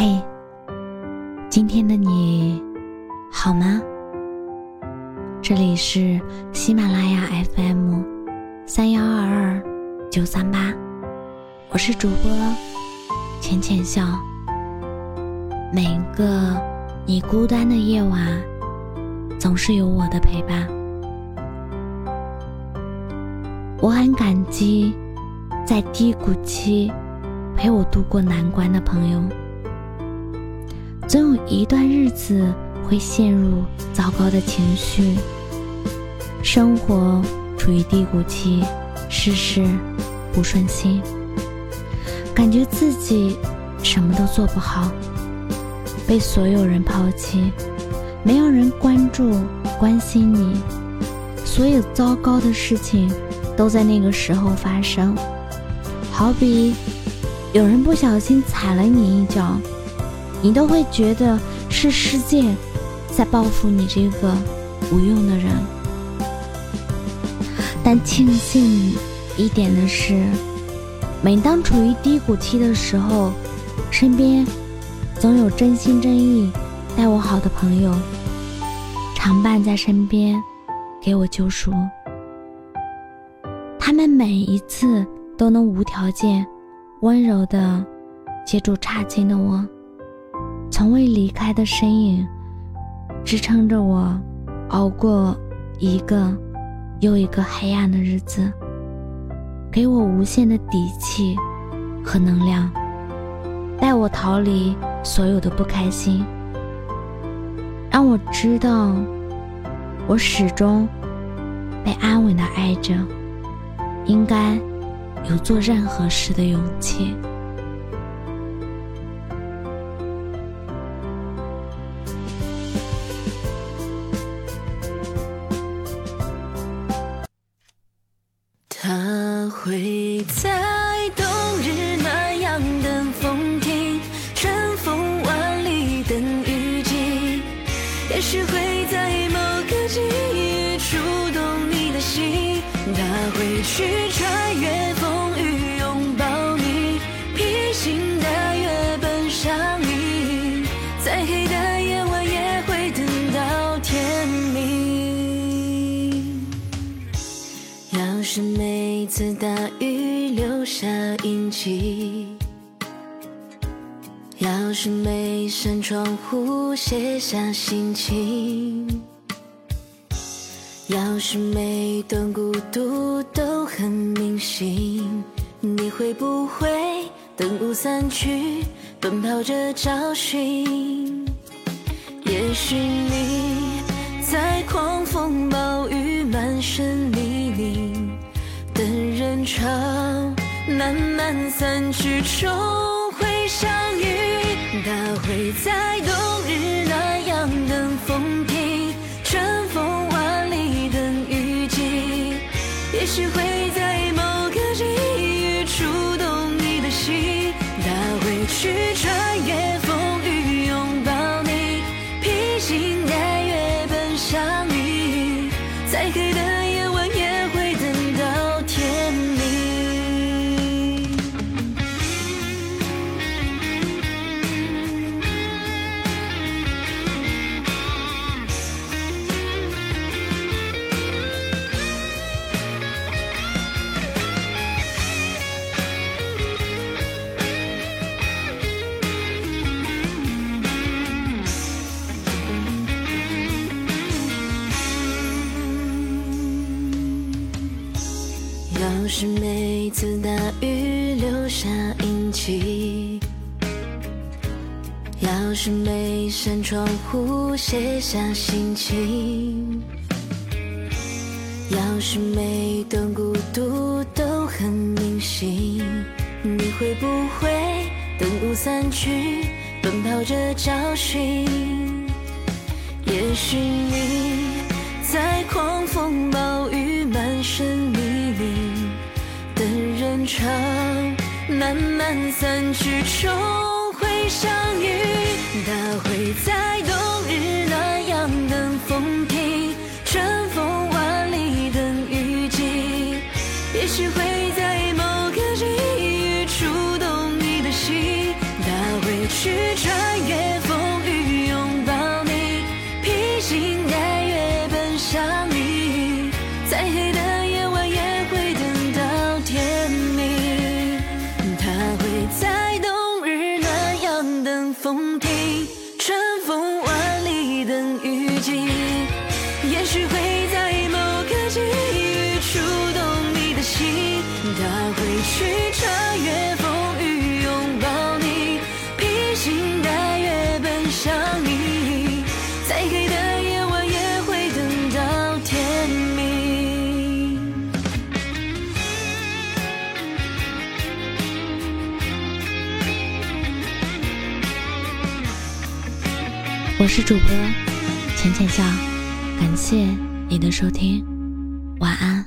嘿，今天的你好吗？这里是喜马拉雅 FM 三幺二二九三八，我是主播浅浅笑。每个你孤单的夜晚，总是有我的陪伴。我很感激在低谷期陪我度过难关的朋友。总有一段日子会陷入糟糕的情绪，生活处于低谷期，事事不顺心，感觉自己什么都做不好，被所有人抛弃，没有人关注关心你，所有糟糕的事情都在那个时候发生，好比有人不小心踩了你一脚。你都会觉得是世界在报复你这个无用的人，但庆幸一点的是，每当处于低谷期的时候，身边总有真心真意待我好的朋友常伴在身边，给我救赎。他们每一次都能无条件、温柔的接住差劲的我。从未离开的身影，支撑着我熬过一个又一个黑暗的日子，给我无限的底气和能量，带我逃离所有的不开心，让我知道我始终被安稳的爱着，应该有做任何事的勇气。会在冬日那样等风停，春风万里等雨季，也许会在某个际遇触动你的心，他会去穿越是每次大雨留下印记，要是每扇窗户写下心情，要是每段孤独都很铭心，你会不会等雾散去，奔跑着找寻？也许你在狂风暴雨满身。潮慢慢散去，终会相遇。他会在冬日那样等风停，要是每次大雨留下印记，要是每扇窗户写下心情，要是每段孤独都很铭心，你会不会等雾散去，奔跑着找寻？也许你在狂风暴雨满身。潮慢慢散去，终会相遇。他会在冬日那样等风停，会去穿越风雨拥抱你，披星戴月奔向你，再黑的夜晚也会等到天明。我是主播浅浅笑，感谢你的收听，晚安。